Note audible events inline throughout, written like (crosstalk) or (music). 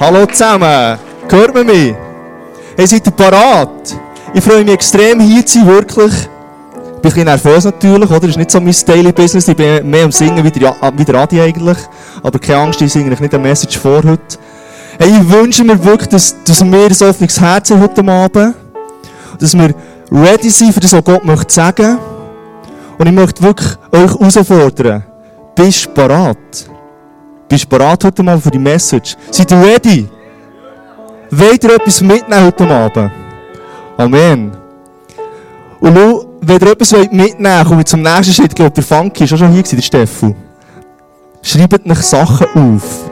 Hallo zusammen, hört man mich? Hey, seid ihr parat? Ich freue mich extrem hier zu sein, wirklich. Ich bin ein bisschen nervös natürlich, oder? Das ist nicht so mein Daily Business, ich bin mehr am Singen wie der, wie der Adi eigentlich. Aber keine Angst, ich singe nicht eine Message vor heute. Hey, ich wünsche mir wirklich, dass, dass wir ein offenes Herz haben heute Abend. Dass wir ready sind für das, was Gott möchte sagen. Und ich möchte wirklich euch herausfordern. Bist du parat? Bist du bereit heute Abend für die Message? Seid ihr ready? Wollt ihr etwas mitnehmen heute Abend? Amen. Und schau, wenn ihr etwas mitnehmen wollt, komme ich zum nächsten Schritt. Ich glaube, der Funky ist auch schon hier gewesen, der Steffu. Schreibt euch Sachen auf.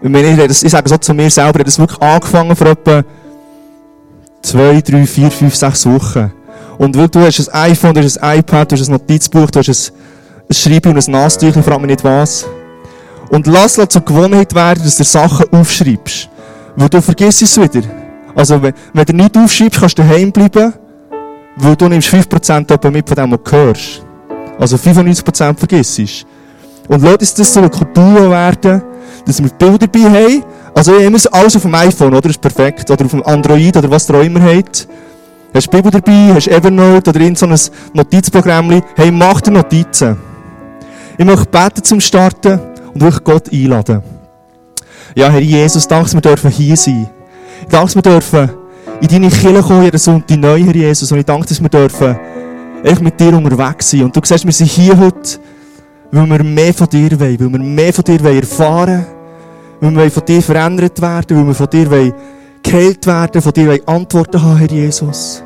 Ich, meine, ich, sage so zu mir selber, ich habe das wirklich angefangen vor etwa zwei, drei, vier, fünf, sechs Wochen. Und weil du hast ein iPhone, du hast ein iPad, du hast ein Notizbuch, du hast ein, Schreiben und ein Nasstüchchen, frag mich nicht was. Und lass es zur Gewohnheit werden, dass du Sachen aufschreibst. Weil du vergisst es wieder. Also, wenn, wenn du nicht aufschreibst, kannst du daheim bleiben, weil du nimmst 5% mit von dem, was du hörst. Also 95% vergisst. Und lass uns das so eine Kultur werden, dass wir Bilder dabei haben. Also immer alles auf dem iPhone, oder? Das ist perfekt. Oder auf dem Android, oder was ihr auch immer habt. Hast du Bibel dabei, hast Evernote oder in so ein Notizprogramm. Hey, mach dir Notizen. Ich möchte beten zum Starten und wirklich Gott einladen. Ja, Herr Jesus, danke, dass wir dürfen hier sein. Danke, dass wir dürfen in deine Kirche kommen, jeden Sonntag neu, Herr Jesus. Und ich danke, dass wir dürfen echt mit dir unterwegs sein. Und du siehst, wir sind hier heute, weil wir mehr von dir wollen, weil wir mehr von dir erfahren wollen, weil wir von dir verändert werden, weil wir von dir geheilt werden, von dir Antworten haben, Herr Jesus.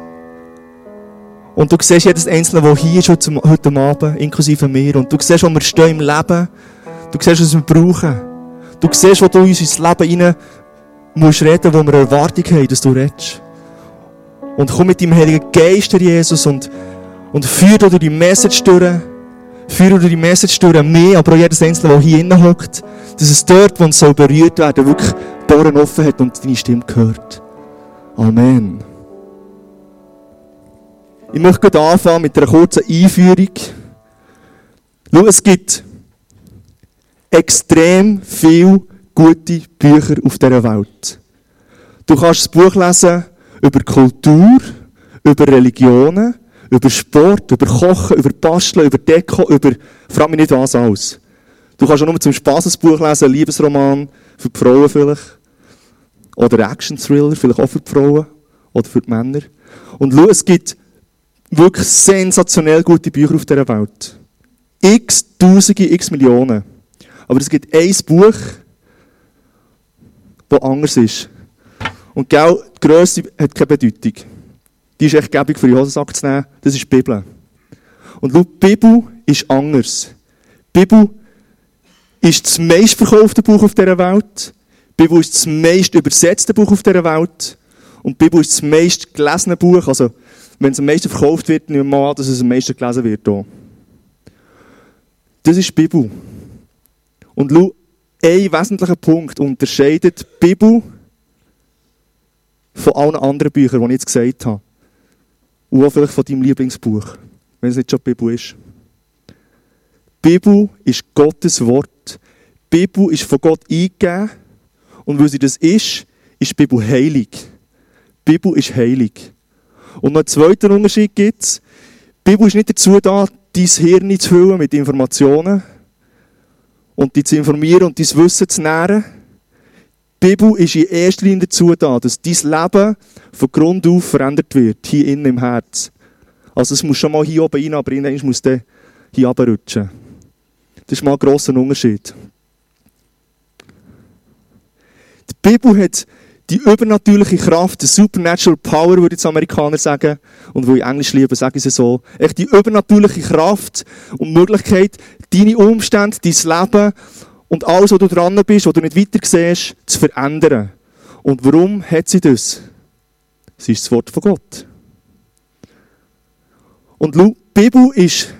Und du siehst jedes Einzelne, der hier ist heute Abend, inklusive mir. Und du siehst, wo wir stehen im Leben. Du siehst, was wir brauchen. Du siehst, wo du in unser Leben rein musst reden, wo wir Erwartung haben, dass du redest. Und komm mit deinem Heiligen Geist, Herr Jesus, und, und führ durch die Message durch. Führ durch die Message durch mehr, aber auch jedes Einzelne, der hier innen hockt, dass es dort, wo es so berührt werden, wirklich die Ohren offen hat und deine Stimme gehört. Amen. Ich möchte anfangen mit einer kurzen Einführung. Schau, es gibt extrem viele gute Bücher auf dieser Welt. Du kannst ein Buch lesen über Kultur, über Religionen, über Sport, über Kochen, über Basteln, über Deko, über, frag mich nicht was alles. Du kannst auch nur zum Spaß ein Buch lesen, ein Liebesroman, für die Frauen vielleicht. Oder Action-Thriller, vielleicht auch für die Frauen. Oder für die Männer. Und schau, es gibt wirklich sensationell gute Bücher auf dieser Welt. X Tausende, x Millionen. Aber es gibt ein Buch, das anders ist. Und genau, die Grösse hat keine Bedeutung. Die ist echt gäbig für die Hosensack zu nehmen. Das ist die Bibel. Und schau, die Bibel ist anders. Die Bibel ist das meistverkaufte Buch auf dieser Welt. Die Bibel ist das meist übersetzte Buch auf dieser Welt. Und die Bibel ist das meist gelesene Buch. Also, wenn es am meisten verkauft wird, nehmen wir an, dass es am meisten gelesen wird. Auch. Das ist die Bibel. Und schau, ein wesentlicher Punkt unterscheidet die Bibel von allen anderen Büchern, die ich jetzt gesagt habe. Und auch vielleicht von deinem Lieblingsbuch, wenn es nicht schon die Bibel ist. Die Bibel ist Gottes Wort. Die Bibel ist von Gott eingegeben. Und weil sie das ist, ist die Bibel heilig. Die Bibel ist heilig. Und noch einen zweiten Unterschied gibt es. Die Bibel ist nicht dazu da, dein Hirn zu füllen mit Informationen und dich zu informieren und dein Wissen zu nähren. Die Bibel ist in erster Linie dazu da, dass dein Leben von Grund auf verändert wird, hier innen im Herz. Also es muss schon mal hier oben rein, aber irgendwann muss der hier runterrutschen. Das ist mal ein grosser Unterschied. Die Bibel hat die übernatürliche Kraft, die supernatural power, würde jetzt Amerikaner sagen, und wo ich Englisch liebe, sage ich es so, echt die übernatürliche Kraft und Möglichkeit, deine Umstände, dein Leben und alles, wo du dran bist, wo du nicht weiter siehst, zu verändern. Und warum hat sie das? Sie ist das Wort von Gott. Und die Bibel ist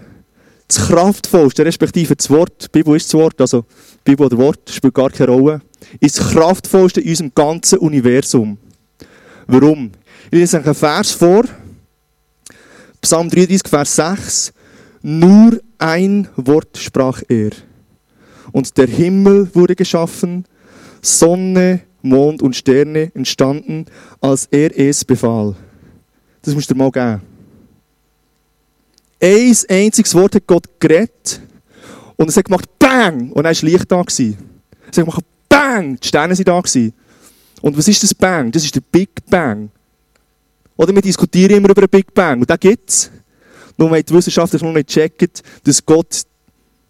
das kraftvollste, respektive das Wort, die Bibel ist das Wort, also die Bibel oder Wort spielt gar keine Rolle, ist das kraftvollste in unserem ganzen Universum. Warum? Ich lese einen Vers vor, Psalm 33, Vers 6. Nur ein Wort sprach er. Und der Himmel wurde geschaffen, Sonne, Mond und Sterne entstanden, als er es befahl. Das musst du dir mal geben. Ein einziges Wort hat Gott geredet und es hat gemacht BANG! Und dann war Licht da. Gewesen. Es hat gemacht BANG! Die Sterne sind da. Und was ist das Bang? Das ist der Big Bang. Oder wir diskutieren immer über den Big Bang. Und da es. Nur weil die Wissenschaftler noch nicht checken, dass Gott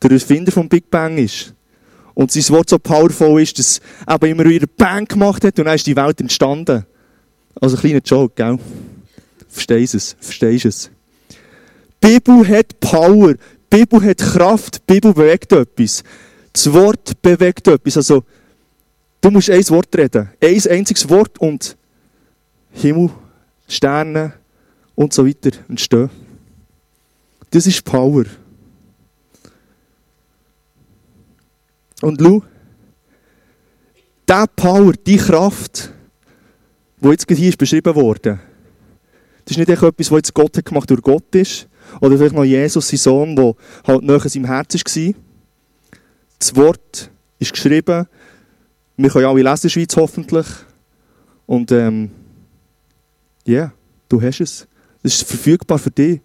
der Erfinder vom Big Bang ist. Und sein Wort so powerful ist, dass er immer wieder Bang gemacht hat und dann ist die Welt entstanden. Also ein kleiner Joke, gell? Verstehst es? Verstehst es? Die Bibel hat Power. Die Bibel hat Kraft. Die Bibel bewegt etwas. Das Wort bewegt etwas. Also, du musst ein Wort reden. Ein einziges Wort und Himmel, Sterne und so weiter entstehen. Das ist Power. Und schau, diese Power, diese Kraft, die jetzt hier ist beschrieben wurde, das ist nicht etwas, was jetzt Gott hat gemacht durch Gott ist, oder vielleicht noch Jesus, sein Sohn, der halt näher in seinem Herz war. Das Wort ist geschrieben, wir können alle lesen in der Schweiz hoffentlich. Und ähm, ja, yeah, du hast es. Es ist verfügbar für dich.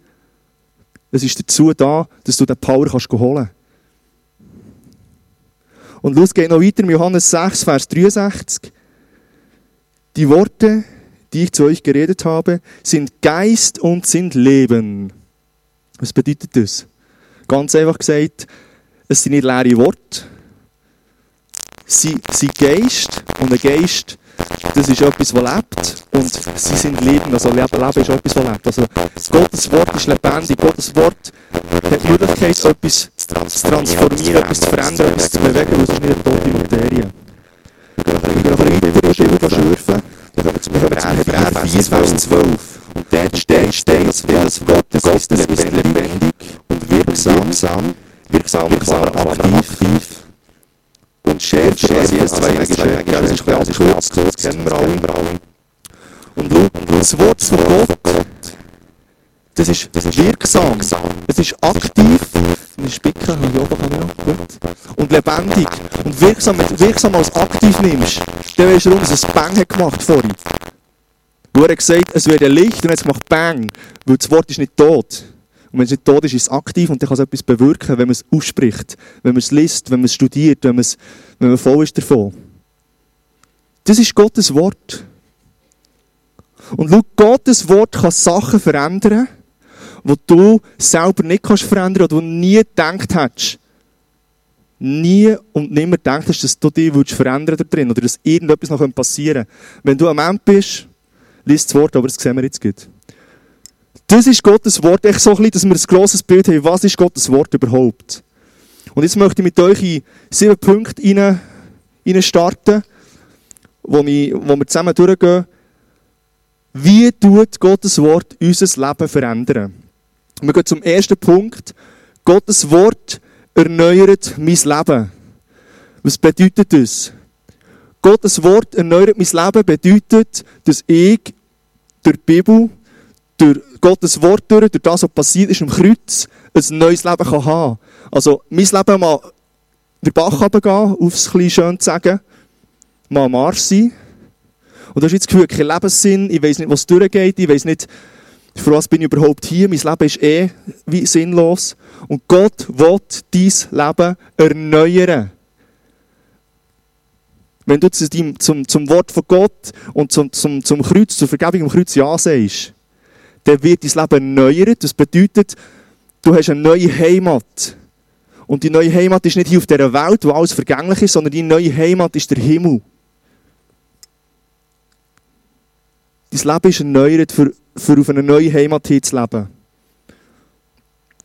Es ist dazu da, dass du den Power kannst holen kannst. Und los geht noch weiter, Johannes 6, Vers 63. Die Worte, die ich zu euch geredet habe, sind Geist und sind Leben. Was bedeutet das? Ganz einfach gesagt, es sind nicht leere Worte. Sie sind Geist und ein Geist, das ist etwas, das lebt und sie sind Leben. Also Leben, Leben ist etwas, das lebt. Also Gottes Wort ist lebendig. Gottes Wort hat die Möglichkeit, etwas zu transformieren, etwas zu verändern, etwas zu bewegen, weil es ist nicht eine tote Materie. Wir gehen weiter, wir gehen schürfen. Dann kommen wir zum Hebräer 4, Vers 12. Und dort steht, steht das Wort Gottes ist lebendig und wirksam, wirksam, wirksam, aktiv und schärft, schärft, jedes zweijährige Schärfe, das ist bisschen kurz, kurz, kennen wir alle. Und schau, das Wort von Gott, das ist, das ist wirksam, es ist aktiv, eine Spicke, habe ich oben gut. Und lebendig. Und wirksam, wenn du wirksam als aktiv nimmst, dann weißt du, warum es ein Bang hat gemacht vorhin. Wo er gesagt es wird ein Licht und jetzt macht Bang, weil das Wort ist nicht tot. Und wenn es nicht tot ist, ist es aktiv und dann kann es etwas bewirken, wenn man es ausspricht, wenn man es liest, wenn man es studiert, wenn man, es, wenn man voll ist davon. Das ist Gottes Wort. Und schau, Gottes Wort kann Sachen verändern, die du selber nicht kannst verändern oder du nie gedacht hättest. Nie und nimmer gedacht hast, dass du dich verändern da drin oder dass irgendetwas noch passieren könnte. Wenn du am Ende bist, liest das Wort, aber das sehen wir jetzt gut. Das ist Gottes Wort. Echt so ein bisschen, dass wir ein grosses Bild haben, was ist Gottes Wort überhaupt. Und jetzt möchte ich mit euch in sieben Punkte rein, rein starten, wo, ich, wo wir zusammen durchgehen. Wie tut Gottes Wort unser Leben verändern? Wir gehen zum ersten Punkt. Gottes Wort erneuert mein Leben. Was bedeutet das? Gottes Wort erneuert mein Leben bedeutet, dass ich durch die Bibel, durch Gottes Wort durch, durch das, was passiert ist am Kreuz, ein neues Leben kann haben Also, mein Leben mal den Bach runtergehen, aufs klein schön zu sagen, mal am Arsch sein. Und du hast jetzt das Gefühl, kein Lebenssinn, ich weiß nicht, was durchgeht, ich weiß nicht, für was bin ich überhaupt hier? Mein Leben ist eh wie sinnlos. Und Gott will dein Leben erneuern. Wenn du zum, zum, zum Wort von Gott und zum, zum, zum Kreuz, zur Vergebung am Kreuz Ja sagst, dann wird dein Leben erneuert. Das bedeutet, du hast eine neue Heimat. Und die neue Heimat ist nicht hier auf dieser Welt, wo alles vergänglich ist, sondern die neue Heimat ist der Himmel. Dein Leben ist erneuert für für auf eine neue Heimat hin zu leben.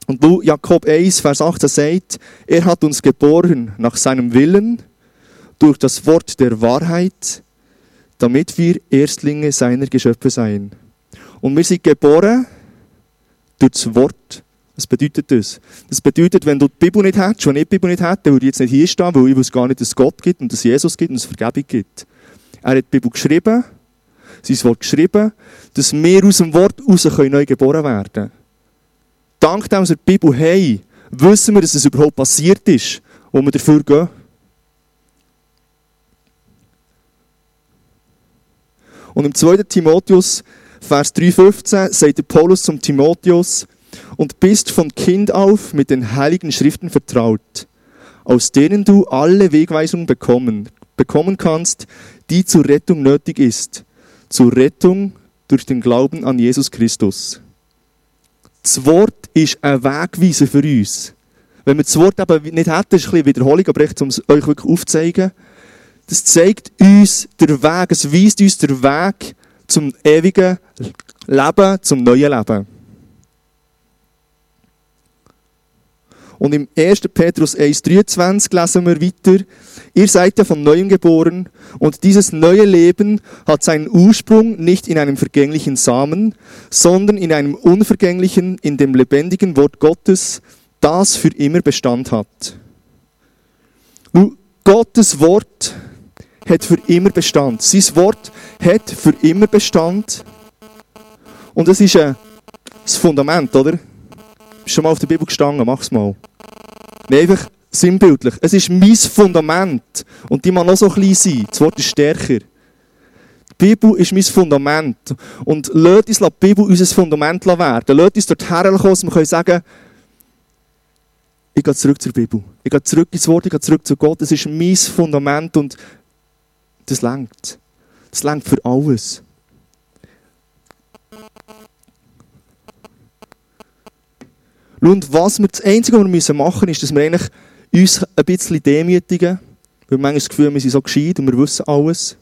Und Jakob 1, Vers 18 sagt, er hat uns geboren nach seinem Willen, durch das Wort der Wahrheit, damit wir Erstlinge seiner Geschöpfe seien. Und wir sind geboren durch das Wort. Was bedeutet das? Das bedeutet, wenn du die Bibel nicht hättest, wenn ich die Bibel nicht hätte, würde ich jetzt nicht hier stehen, weil ich wusste gar nicht, dass es Gott gibt und dass es Jesus gibt und dass es Vergebung gibt. Er hat die Bibel geschrieben, sein Wort geschrieben, dass wir aus dem Wort heraus neu geboren werden können. Dank dem, dass wir die Bibel haben, wissen wir, dass es überhaupt passiert ist, wo wir dafür gehen. Und im 2. Timotheus, Vers 3,15, sagt der Paulus zum Timotheus, und bist von Kind auf mit den heiligen Schriften vertraut, aus denen du alle Wegweisungen bekommen, bekommen kannst, die zur Rettung nötig ist, zur Rettung durch den Glauben an Jesus Christus. Das Wort ist ein Wegweiser für uns. Wenn wir das Wort eben nicht hätten, ist ein bisschen Wiederholung, aber echt, um es euch wirklich aufzuzeigen, das zeigt uns den Weg, es weist uns den Weg zum ewigen Leben, zum neuen Leben. Und im 1. Petrus 1,23 lesen wir weiter, ihr seid ja von neuem geboren und dieses neue Leben hat seinen Ursprung nicht in einem vergänglichen Samen, sondern in einem unvergänglichen, in dem lebendigen Wort Gottes, das für immer Bestand hat. Gottes Wort hat für immer Bestand. Sein Wort hat für immer Bestand. Und das ist ein, das Fundament, oder? Bist schon mal auf der Bibel gestanden? Mach's mal. Nein, einfach sinnbildlich. Es ist mein Fundament. Und die muss noch so klein sein. Das Wort ist stärker. Die Bibel ist mein Fundament. Und lasst uns die Bibel unser Fundament werden. Lasst uns dort herkommen, dass wir sagen ich gehe zurück zur Bibel. Ich gehe zurück ins Wort, ich gehe zurück zu Gott. Das ist mein Fundament und das langt. Das langt für alles. Und was wir, das Einzige, was wir machen müssen, ist, dass wir eigentlich uns ein bisschen demütigen. Weil wir manchmal das Gefühl, wir sind so gescheit und wir wissen alles.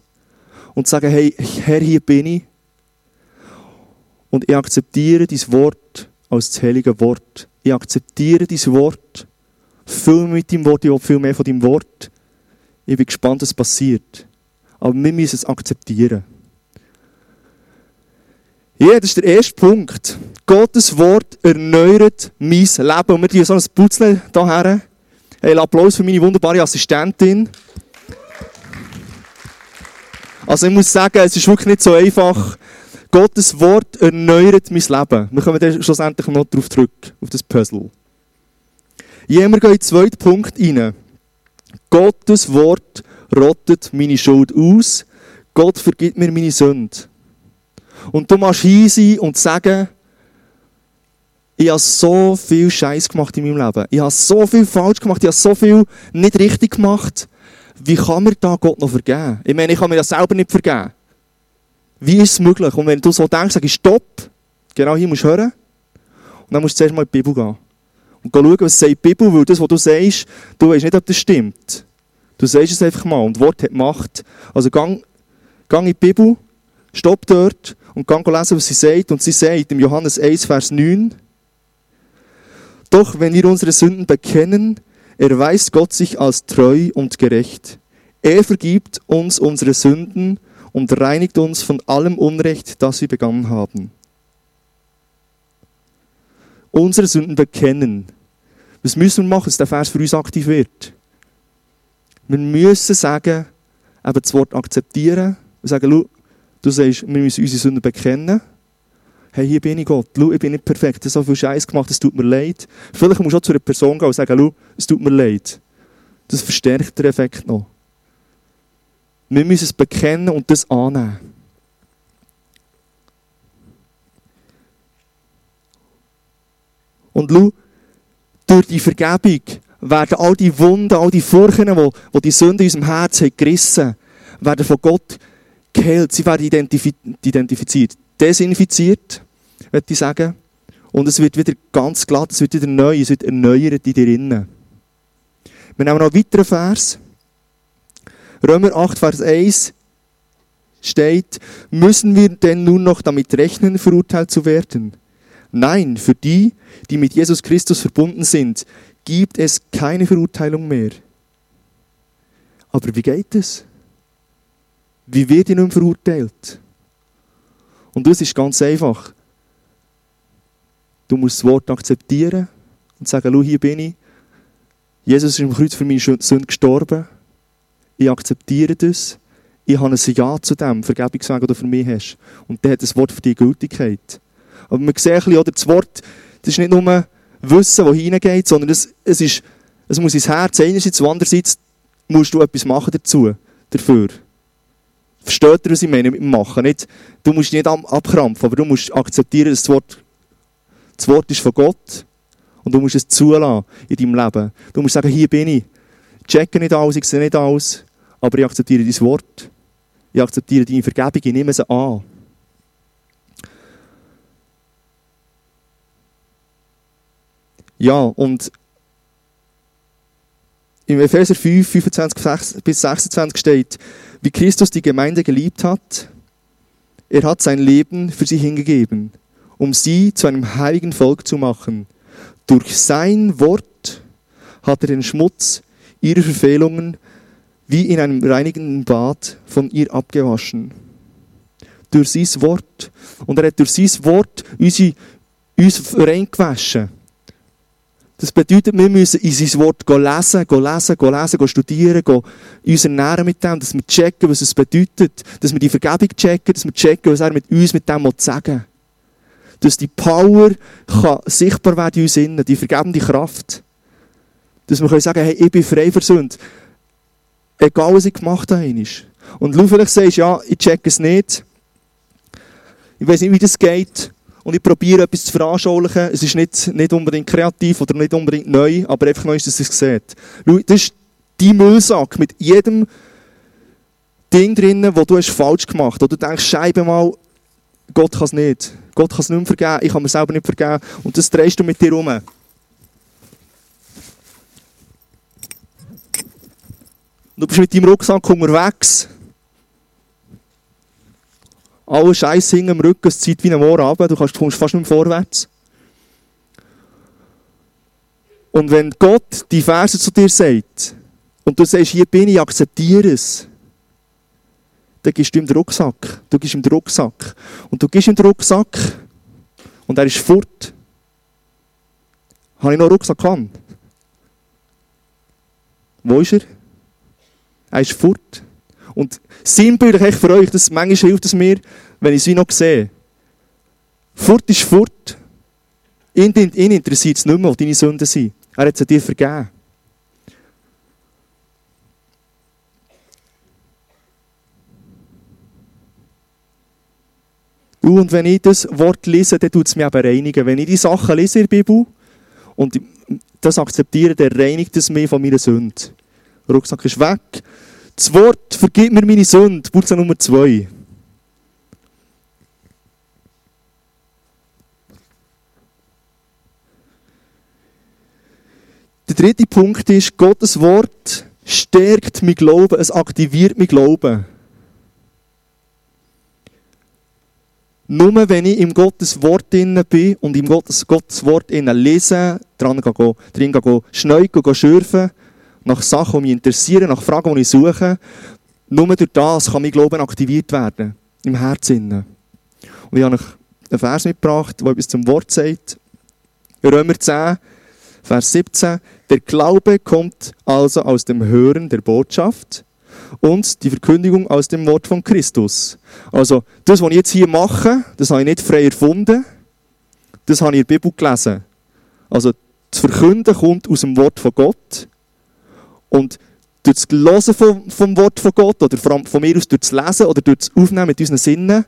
Und sagen, hey, Herr, hier bin ich. Und ich akzeptiere dein Wort als das heilige Wort. Ich akzeptiere dein Wort. Füll mit deinem Wort, ich will viel mehr von deinem Wort. Ich bin gespannt, was passiert. Aber wir müssen es akzeptieren. Ja, das ist der erste Punkt. Gottes Wort erneuert mein Leben. Und wir tun so ein Putzle hierher. Hey, Applaus für meine wunderbare Assistentin. Also ich muss sagen, es ist wirklich nicht so einfach. Gottes Wort erneuert mein Leben. Wir kommen dann schlussendlich noch darauf zurück, auf das Puzzle. Wir gehen in den zweiten Punkt rein. Gottes Wort rottet meine Schuld aus. Gott vergibt mir meine Sünde. Und du machst hin sein und sagen, ich habe so viel Scheiß gemacht in meinem Leben. Ich habe so viel falsch gemacht. Ich habe so viel nicht richtig gemacht. Wie kann mir da Gott noch vergeben? Ich meine, ich kann mir das selber nicht vergeben. Wie ist es möglich? Und wenn du so denkst, sag ich Stopp. Genau hier musst du hören. Und dann musst du zuerst mal in die Bibel gehen. Und schauen, was sagt die Bibel, weil das, was du sagst, du weißt nicht, ob das stimmt. Du sagst es einfach mal und Wort hat Macht. Also gang, gang in die Bibel, stopp dort und gang lesen, was sie sagt. Und sie sagt im Johannes 1, Vers 9, Doch wenn wir unsere Sünden bekennen, erweist Gott sich als treu und gerecht. Er vergibt uns unsere Sünden und reinigt uns von allem Unrecht, das wir begangen haben. Unsere Sünden bekennen. Was müssen wir machen, dass der Vers für uns aktiv wird? Wir müssen sagen, eben das Wort akzeptieren und sagen, du sagst, wir müssen unsere Sünden bekennen. Hey, hier bin ich Gott. Schau, ich bin nicht perfekt. Ich habe so viel Scheiß gemacht, es tut mir leid. Vielleicht musst du auch zu einer Person gehen und sagen, es tut mir leid. Das verstärkt den Effekt noch. Wir müssen es bekennen und das annehmen. Und schau, durch die Vergebung werden all die Wunden, all die Furchen, die, die die Sünde in unserem Herz haben gerissen, werden von Gott geheilt. Sie werden identif identifiziert, desinfiziert, würde ich sagen. Und es wird wieder ganz glatt, es wird wieder neu, es wird erneuert in dir innen. Wir nehmen noch einen weiteren Vers. Römer 8, Vers 1 steht, müssen wir denn nun noch damit rechnen, verurteilt zu werden? Nein, für die, die mit Jesus Christus verbunden sind, gibt es keine Verurteilung mehr. Aber wie geht es? Wie wird ihr nun verurteilt? Und das ist ganz einfach. Du musst das Wort akzeptieren und sagen, schau, hier bin ich. Jesus ist im Kreuz für meine Sünde gestorben. Ich akzeptiere das. Ich habe ein Ja zu dem Vergebungsweg, den du für mich hast. Und dann hat das Wort für dich Gültigkeit. Aber man sieht ein bisschen, oder das Wort, das ist nicht nur Wissen, das hineingeht, sondern es, es, ist, es muss ins Herz einerseits und andererseits musst du etwas machen dazu, dafür. Versteht ihr, was ich meine mit Machen? Nicht, du musst nicht abkrampfen, aber du musst akzeptieren, dass das Wort, das Wort ist von Gott und du musst es zulassen in deinem Leben. Du musst sagen, hier bin ich. Ich checke nicht alles, ich sehe nicht alles, aber ich akzeptiere dein Wort. Ich akzeptiere deine Vergebung, ich nehme sie an. Ja, und im Epheser 5, 25 bis 26 steht, wie Christus die Gemeinde geliebt hat, er hat sein Leben für sie hingegeben, um sie zu einem heiligen Volk zu machen. Durch sein Wort hat er den Schmutz ihrer Verfehlungen wie in einem reinigenden Bad von ihr abgewaschen. Durch sein Wort. Und er hat durch sein Wort unsere, uns reingewaschen. Das bedeutet, wir müssen in sein Wort lesen, lesen, lesen, studieren, uns ernähren mit dem, dass wir checken, was es bedeutet, dass wir die Vergebung checken, dass wir checken, was er mit uns mit dem sagen will. Dass die Power kann sichtbar werden in uns innen, die vergebende Kraft. Dass wir können sagen, hey, ich bin frei von Sünde. Egal, was ich gemacht habe. Und du vielleicht sagst, ja, ich check es nicht. Ich weiß nicht, wie das geht und ich probiere etwas zu veranschaulichen. Es ist nicht, nicht unbedingt kreativ oder nicht unbedingt neu, aber einfach neu, dass es sieht. Schau, das ist die Müllsack mit jedem Ding drinnen, wo du hast falsch gemacht hast. du denkst, scheibe mal, Gott kann es nicht. Gott kann es nicht mehr vergeben, ich kann mir selber nicht vergeben. Und das drehst du mit dir um. Du bist mit deinem Rucksack unterwegs alle Scheiße hinten im Rücken, es zieht wie ein Moor ab, du kommst fast nicht mehr vorwärts. Und wenn Gott die Verse zu dir sagt, und du sagst, hier bin ich, akzeptiere es, dann gibst du ihm den Rucksack. Du gibst ihm den Rucksack. Und du gibst ihm den Rucksack und er ist fort. Habe ich noch einen Rucksack an? Wo ist er? Er ist fort. Und sinnbildlich für euch, das, manchmal hilft es mir, wenn ich sie noch sehe. Furt ist fort. Ihn, ihn interessiert es nicht mehr, was deine Sünden sind. Er hat sie dir vergeben. Und wenn ich das Wort lese, dann tut es mich aber reinigen. Wenn ich die Sachen lese in der Bibel und das akzeptiere, dann reinigt es mich von meiner Sünde. Der Rucksack ist weg. Das Wort vergib mir meine Sünde, Wurzel Nummer zwei. Der dritte Punkt ist, Gottes Wort stärkt mein Glauben, es aktiviert mein Glauben. Nur wenn ich im Gottes Wort bin und im Gottes, Gottes Wort lese, dran gehen, drin gehen, schnell gehen, schürfen, nach Sachen, die mich interessieren, nach Fragen, die ich suche. Nur durch das kann mein Glauben aktiviert werden. Im Herzen. Und ich habe euch einen Vers mitgebracht, der etwas zum Wort sagt. Römer 10, Vers 17. Der Glaube kommt also aus dem Hören der Botschaft und die Verkündigung aus dem Wort von Christus. Also, das, was ich jetzt hier mache, das habe ich nicht frei erfunden. Das habe ich in der Bibel gelesen. Also, das Verkünden kommt aus dem Wort von Gott. Und durch das Hören vom, vom Wort von Gott, oder von, von mir aus durch das Lesen oder durch das Aufnehmen mit unseren Sinnen,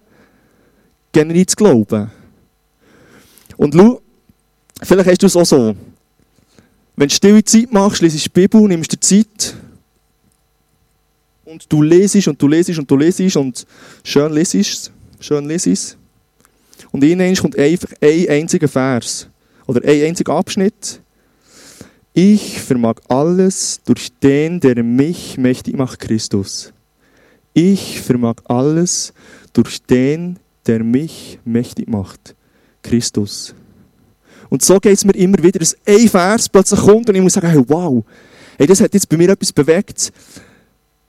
generiert das Glauben. Und schau, vielleicht hast du es auch so. Wenn du stille Zeit machst, liest die Bibel, nimmst dir Zeit und du lesest und du lesest und du lesest und schön lesest, schön lesest. Und innen kommt einfach ein einziger Vers oder ein einziger Abschnitt ich vermag alles durch den, der mich mächtig macht, Christus. Ich vermag alles durch den, der mich mächtig macht, Christus. Und so geht es mir immer wieder, dass ein Vers plötzlich kommt und ich muss sagen, hey, wow, hey, das hat jetzt bei mir etwas bewegt.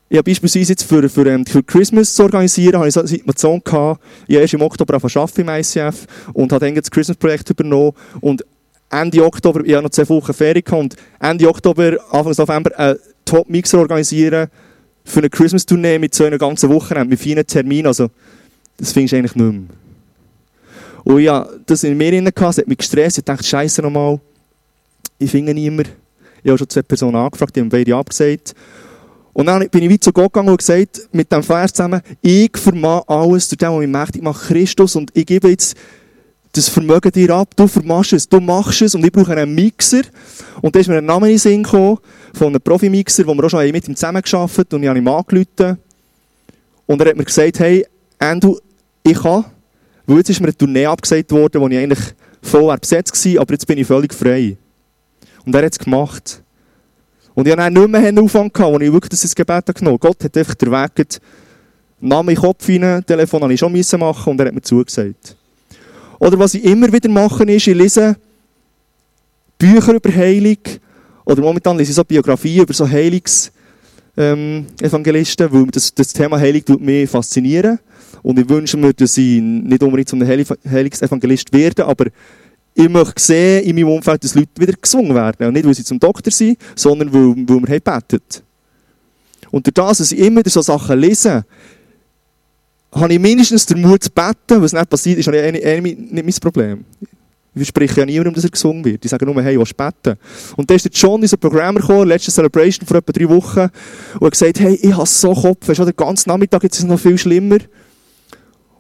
Ich habe beispielsweise jetzt für, für, ähm, für Christmas zu organisieren, habe ich so eine Situation gehabt, ich habe erst im Oktober arbeiten im ICF und habe dann das Christmas-Projekt übernommen und Ende Oktober, ich hatte noch zwei Wochen Ferien und Ende Oktober, Anfang November einen Top-Mixer organisieren für eine Christmas-Tournee mit so einer ganzen Woche, mit vielen Terminen. Also, das findest du eigentlich nicht mehr. Und ja, das in mir drin gehabt, hat mich gestresst. Ich dachte, Scheiße nochmal, ich finde niemanden. Ich habe schon zwei Personen angefragt, die haben beide abgesagt. Und dann bin ich wie zu Gott gegangen und gesagt, mit dem Vers zusammen, ich vermag alles durch den, der mich mächtig macht, Christus, und ich gebe jetzt das Vermögen dir ab, du vermachst es, du machst es, und ich brauche einen Mixer. Und da ist mir ein Name in den Sinn gekommen, von einem Profi-Mixer, wo wir auch schon mit ihm zusammengearbeitet und ich habe ihm angerufen. Und er hat mir gesagt, hey, Andrew, ich kann, weil jetzt ist mir eine Tournee abgesagt worden, wo ich eigentlich voll besetzt war, aber jetzt bin ich völlig frei. Und er hat es gemacht. Und ich hatte nicht mehr einen Aufwand, gehabt, als ich wirklich das Gebet genommen habe. Gott hat einfach den Weg Namen in den Kopf rein, Telefon habe ich schon machen und er hat mir zugesagt. Oder was ich immer wieder mache, ist, ich lese Bücher über Heilung oder momentan lese ich so Biografien über so Heilungsevangelisten, ähm, weil das, das Thema Heilung tut mich faszinieren. Und ich wünsche mir, dass ich nicht unbedingt zum Heilungsevangelist werde, aber ich möchte sehen in meinem Umfeld, dass Leute wieder gezwungen werden. Und nicht, weil sie zum Doktor sind, sondern weil, weil wir betet Und durch das, dass ich immer so Sachen lese, habe ich mindestens den Mut zu beten. Was nicht passiert, ist nicht mein Problem. Ich verspreche ja niemandem, dass er gesungen wird. Ich sage nur, hey, was beten? Und dann ist der John, unser Programmer, gekommen, letzte Celebration vor etwa drei Wochen, und hat gesagt, hey, ich habe so Kopf. Weißt du, den ganzen Nachmittag jetzt ist es noch viel schlimmer.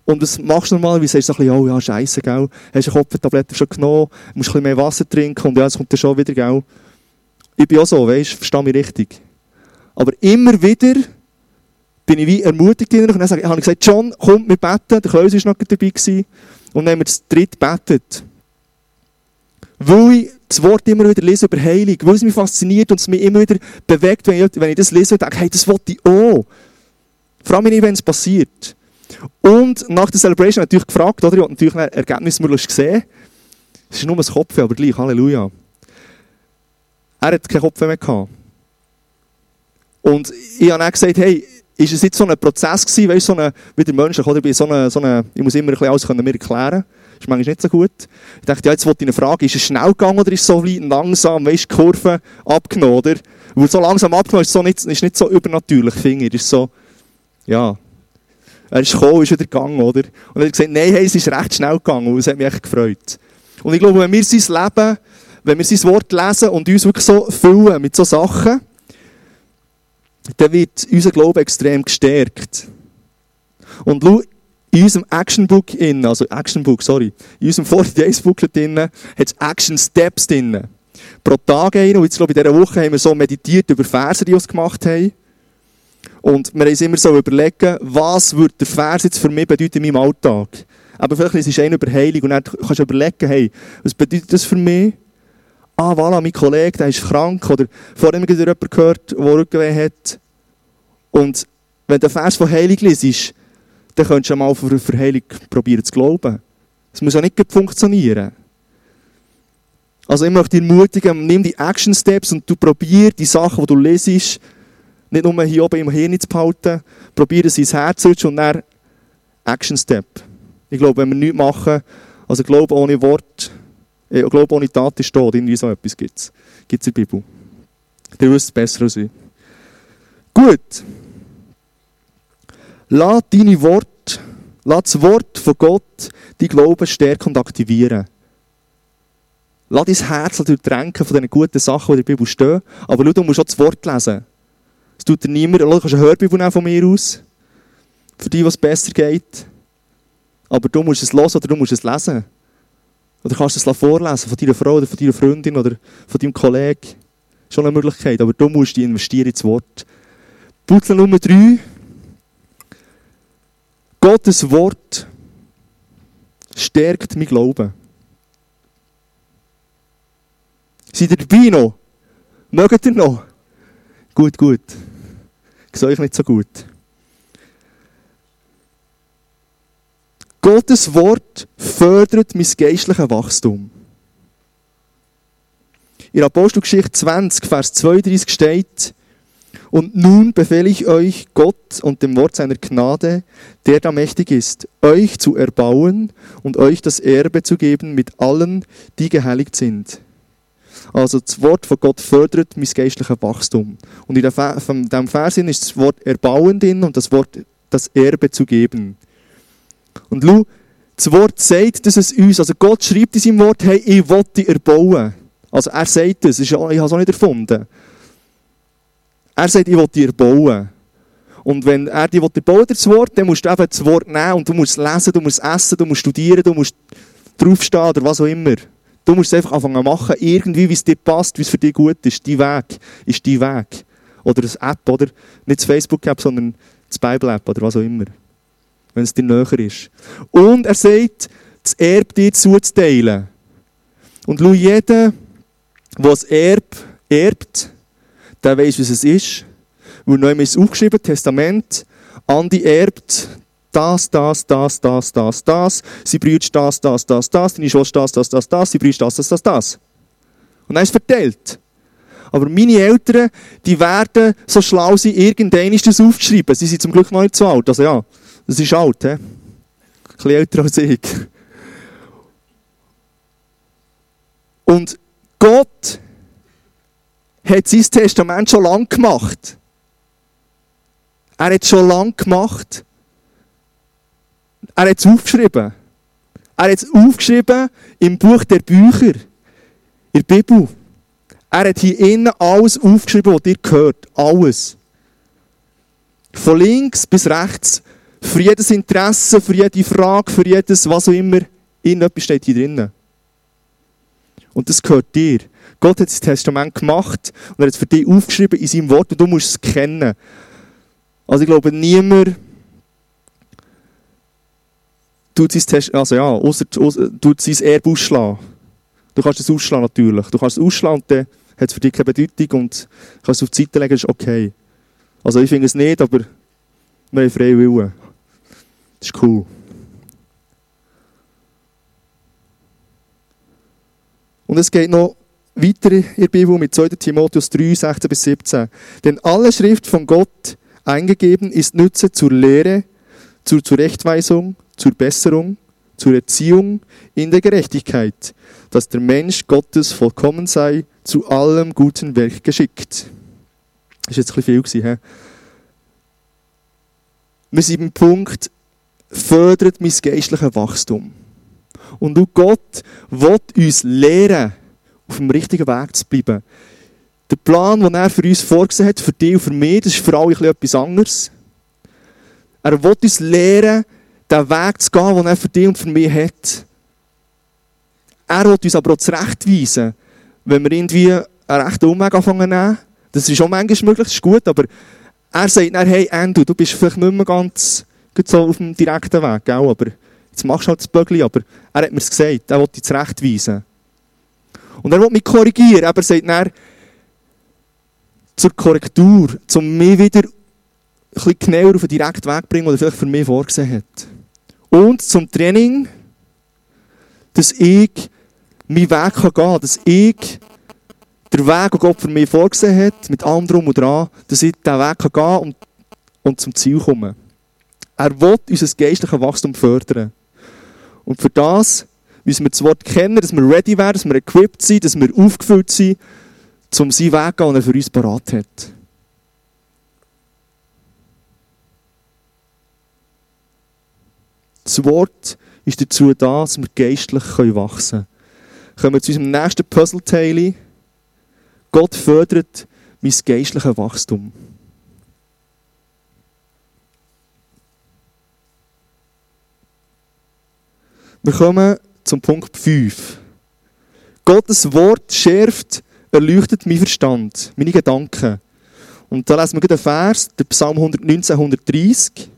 Und was machst du normalerweise? Sagst du so ein bisschen, oh ja, scheiße, gell? Hast du Kopftabletten schon genommen? Musst ein bisschen mehr Wasser trinken und ja, es kommt dann schon wieder, gell? Ich bin auch so, weißt du, verstehe mich richtig. Aber immer wieder bin ich wie ermutigt und dann habe ich gesagt, John, komm, wir beten. Der Klaus war noch dabei gewesen. Und dann haben wir das dritte betet. Weil ich das Wort immer wieder lese über Heilung, weil es mich fasziniert und es mich immer wieder bewegt, wenn ich, wenn ich das lese und denke, hey, das wollte ich auch. Vor allem nicht, wenn es passiert. Und nach der Celebration natürlich gefragt, oder? Ich habe natürlich ein Ergebnis gesehen. Es ist nur ein Kopf, aber gleich, Halleluja. Er hat keinen Kopf mehr gehabt. Und ich habe dann gesagt, hey, ist es jetzt so ein Prozess gewesen, weißt, so eine, wie der Mensch, oder? Bei so eine, so eine, ich muss immer ein bisschen alles können mir erklären. Das ist manchmal nicht so gut. Ich dachte, ja, jetzt wollte ich eine Frage, ist es schnell gegangen oder ist es so langsam, weißt, die Kurve abgenommen, oder? Weil so langsam abgenommen ist, so nicht, ist nicht so übernatürlich, finde ich. ist so, ja. Er ist gekommen, ist wieder gegangen, oder? Und er hat gesagt, nein, hey, es ist recht schnell gegangen und es hat mich echt gefreut. Und ich glaube, wenn wir sein Leben, wenn wir sein Wort lesen und uns wirklich so füllen mit so Sachen, dann wird unser Glaube extrem gestärkt. Und schau, in unserem Actionbook also Actionbook, sorry, in unserem 40 Days Booklet hat es Action Steps drin. Pro Tag einen, und jetzt glaube ich, in dieser Woche haben wir so meditiert über Verse, die wir gemacht haben. Und wir haben uns immer so überlegen, was würde der Vers jetzt für mich bedeuten in meinem Alltag? Aber vielleicht ist es ein über Heilung und dann kannst du überlegen, hey, was bedeutet das für mich? Ah, voilà, mein Kollege, der ist krank. Oder vorhin haben wir jemanden gehört, der Rückenweh hat. Und wenn der Vers von Heilung liest, dann könntest du mal für, für Heilung probieren zu glauben. Es muss ja nicht funktionieren. Also ich möchte dich ermutigen, nimm die Action Steps und du probier die Sachen, die du lesest, nicht nur hier oben im Hirn zu behalten, probier es ins Herz zu und dann Action Step. Ich glaube, wenn wir nichts machen, also Glaube ohne Wort, ich glaube ohne Tat ist tot, irgendwie so etwas gibt es. Gibt es in der Bibel. Der wisst es besser als ich. Gut. Lass deine Worte, lass das Wort von Gott dein Glauben stärken und aktivieren. Lass dein Herz durchtränken von den guten Sachen, die in der Bibel stehen. Aber schau, du musst auch das Wort lesen. Es tut dir niemand. Du kannst eine Hörbibel von mir aus. Für die, was besser geht. Aber du musst es hören oder du musst es lesen. Oder kannst du es vorlesen von deiner Frau oder von deiner Freundin oder von deinem Kollegen. Schon eine Möglichkeit, aber du musst investieren ins Wort. Butler Nummer 3. Gottes Wort stärkt mein Glauben. Seid ihr dabei noch? Mögt ihr noch? Gut, gut. Ich euch nicht so gut. Gottes Wort fördert mein geistliches Wachstum. In Apostelgeschichte 20, Vers 32 steht, und nun befehle ich euch, Gott und dem Wort seiner Gnade, der da mächtig ist, euch zu erbauen und euch das Erbe zu geben mit allen, die geheiligt sind. Also das Wort von Gott fördert mein geistliches Wachstum. Und in diesem Vers ist das Wort erbauen drin und das Wort das Erbe zu geben. Und schau, das Wort sagt dass es uns. Also Gott schreibt in seinem Wort, hey, ich will dich erbauen. Also er sagt das, ich habe es auch nicht erfunden. Er sagt, ich will dir bauen. Und wenn er dir bauen das Wort, dann musst du eben das Wort nehmen und du musst es lesen, du musst es essen, du musst studieren, du musst draufstehen oder was auch immer. Du musst es einfach anfangen zu machen, irgendwie, wie es dir passt, wie es für dich gut ist. Dein Weg ist dein Weg. Oder das App, oder? Nicht das Facebook-App, sondern das Bible-App oder was auch immer. Wenn es dir näher ist. Und er sagt, das Erb dir zuzuteilen. Und schau, jeder, der das Erb erbt, der weiß, was es ist. Weil neu ist es aufgeschrieben, Testament. Andi erbt das, das, das, das, das, das. Sie brüht das, das, das, das. Deine Schwester das, das, das, das. Sie brüht das, das, das, das. Und dann ist verteilt. Aber meine Eltern, die werden so schlau sein, irgendein ist das aufzuschreiben. Sie sind zum Glück noch nicht so alt. Also ja, das ist alt, he? Ein bisschen älter als ich. Und Gott hat sein Testament schon lange gemacht. Er hat es schon lange gemacht. Er hat es aufgeschrieben. Er hat es aufgeschrieben im Buch der Bücher, in der Bibel. Er hat hier innen alles aufgeschrieben, was dir gehört. Alles. Von links bis rechts. Für jedes Interesse, für jede Frage, für jedes, was auch immer. Irgendetwas steht hier drinnen. Und das gehört dir. Gott hat das Testament gemacht und er hat es für dich aufgeschrieben in seinem Wort und du musst es kennen. Also ich glaube, niemand tut sein, Test also ja, ausser, ausser, tut sein Erbe ausschlagen. Du kannst es ausschlagen natürlich. Du kannst es ausschlagen und dann hat es für dich keine Bedeutung und kannst es auf die Seite legen, ist okay. Also ich finde es nicht, aber wir haben freie Willen. Das ist cool. Und es geht noch weiter in der Bibel mit 2. Timotheus 3, 16 bis 17. Denn alle Schrift von Gott eingegeben ist Nütze zur Lehre, zur Zurechtweisung, zur Besserung, zur Erziehung in der Gerechtigkeit, dass der Mensch Gottes vollkommen sei, zu allem guten Werk geschickt. Das ist jetzt ein bisschen viel gewesen, he? Wir sind beim Punkt, fördert mein geistliches Wachstum. Und du Gott will uns lehren, auf dem richtigen Weg zu bleiben. Der Plan, den er für uns vorgesehen hat, für dich und für mich, das ist für alle etwas anderes. Er will uns lehren, den Weg zu gehen, den er für dich und für mich hat. Er will uns aber auch zurechtweisen, wenn wir irgendwie einen rechten Umweg anfangen nehmen. Das ist auch manchmal möglich, das ist gut, aber er sagt dann, hey Andrew, du bist vielleicht nicht mehr ganz so auf dem direkten Weg, gell? aber jetzt machst du halt das Bögli, aber er hat mir es gesagt, er will dich zurechtweisen. Und er will mich korrigieren, aber er sagt dann, zur Korrektur, um mich wieder ein bisschen genauer auf den direkten Weg zu bringen, den er vielleicht für mich vorgesehen hat. Und zum Training, dass ich meinen Weg gehen kann, dass ich den Weg, den Gott für mich vorgesehen hat, mit allem drum und dran, dass ich diesen Weg gehen kann und, und zum Ziel komme. Er will unser geistliches Wachstum fördern. Und für das müssen wir das Wort kennen, dass wir ready werden, dass wir equipped sind, dass wir aufgefüllt sind, um seinen Weg zu gehen, den er für uns parat hat. Das Wort ist dazu da, dass wir geistlich wachsen können. Kommen wir zu unserem nächsten Puzzleteil. Gott fördert mein geistliches Wachstum. Wir kommen zum Punkt 5. Gottes Wort schärft, erleuchtet mein Verstand, meine Gedanken. Und da lesen wir einen Vers, der Psalm 119, 130.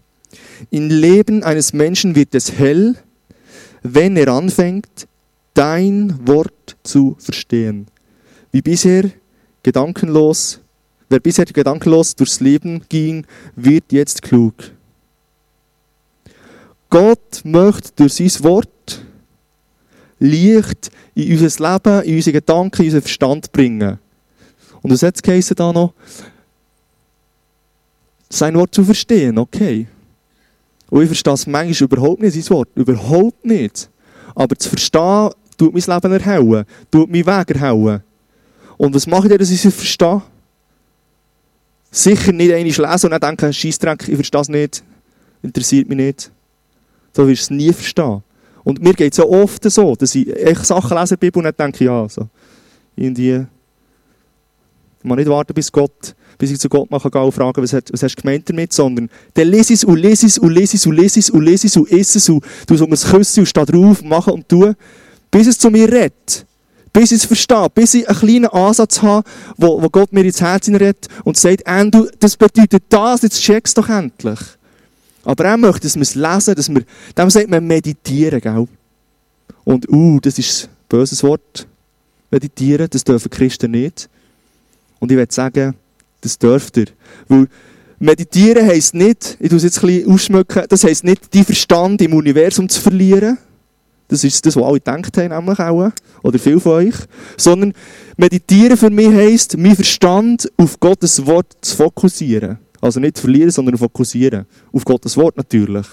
Im Leben eines Menschen wird es hell, wenn er anfängt, dein Wort zu verstehen. Wie bisher gedankenlos, wer bisher gedankenlos durchs Leben ging, wird jetzt klug. Gott möchte durch sein Wort Licht in unser Leben, in unsere Gedanken, in unseren Verstand bringen. Und was hat es da noch? Sein Wort zu verstehen, okay. Und ich verstehe es manchmal überhaupt nicht, sein Wort. Überhaupt nicht. Aber zu verstehen, tut mein Leben erhellen, tut mein Weg erhellen. Und was mache ich, dass ich es verstehe? Sicher nicht einmal lesen und dann denken, Scheissdreck, ich verstehe es nicht, interessiert mich nicht. So wirst du es nie verstehen. Und mir geht es ja oft so, dass ich echt Sachen lese in der Bibel und dann denke, ja, so, irgendwie, man nicht warten, bis Gott, bis ich zu Gott mal gehen und fragen, was, was hast du gemeint damit, sondern dann lese es und lese es und lese es und lese es und lese es und esse es und du so um es küssen und steh drauf, machen und tun, bis es zu mir redet. Bis ich es verstehe, bis ich einen kleinen Ansatz habe, wo, wo Gott mir ins Herz redet und sagt, du, das bedeutet das, jetzt checkst doch endlich. Aber er möchte, dass wir es lesen, dass wir, dem sagt man meditieren, gell? Und, uh, das ist ein böses Wort. Meditieren, das dürfen Christen nicht. Und ich würde sagen, das dürft ihr. Weil meditieren heisst nicht, ich tue es jetzt ein bisschen ausschmücken, das heisst nicht, die Verstand im Universum zu verlieren. Das ist das, was alle gedacht haben, nämlich auch. Oder viele von euch. Sondern meditieren für mich heisst, mein Verstand auf Gottes Wort zu fokussieren. Also nicht verlieren, sondern fokussieren. Auf Gottes Wort natürlich.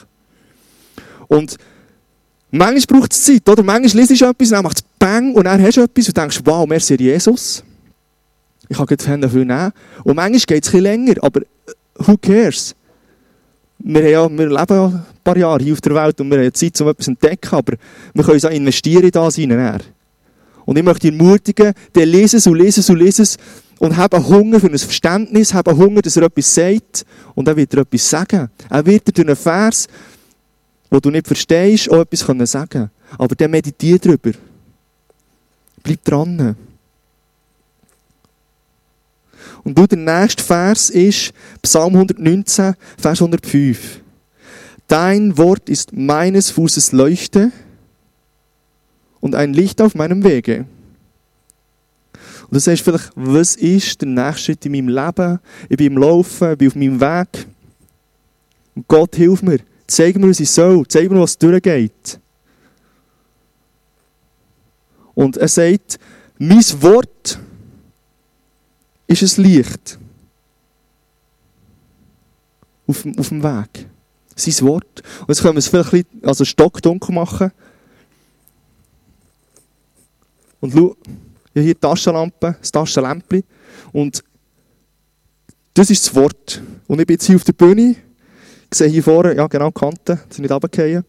Und manchmal braucht es Zeit, oder? Manchmal liest du etwas, dann macht es Bang und dann hast du etwas und denkst, wow, merci Jesus. Ich kann gerade Fan dafür nehmen. Und manchmal geht es ein bisschen länger, aber who cares? Wir, ja, wir leben ja ein paar Jahre hier auf der Welt und wir haben Zeit, um etwas zu entdecken, aber wir können uns auch investieren in das hinein. Und ich möchte dich ermutigen, den lesen es und lesen es und lesen es und haben Hunger für ein Verständnis, haben Hunger, dass er etwas sagt und dann wird er etwas sagen. Er wird dir durch einen Vers, wo du nicht verstehst, auch etwas sagen können. Aber dann meditiert darüber. Bleib dran. Und der nächste Vers ist Psalm 119, Vers 105. Dein Wort ist meines Fußes Leuchte und ein Licht auf meinem Wege. Und du sagst vielleicht, was ist der nächste Schritt in meinem Leben? Ich bin im Laufen, ich bin auf meinem Weg. Und Gott hilft mir. Zeig mir, was ich soll. Zeig mir, was durchgeht. Und er sagt, mein Wort ist ein Licht. Auf, auf dem Weg. Sein Wort. Und jetzt können wir es vielleicht ein also stockdunkel machen. Und schau, habe hier die Taschenlampe, das Taschenlämpchen. Und das ist das Wort. Und ich bin jetzt hier auf der Bühne. Ich sehe hier vorne, ja genau, die Kanten, die sind nicht runtergefallen.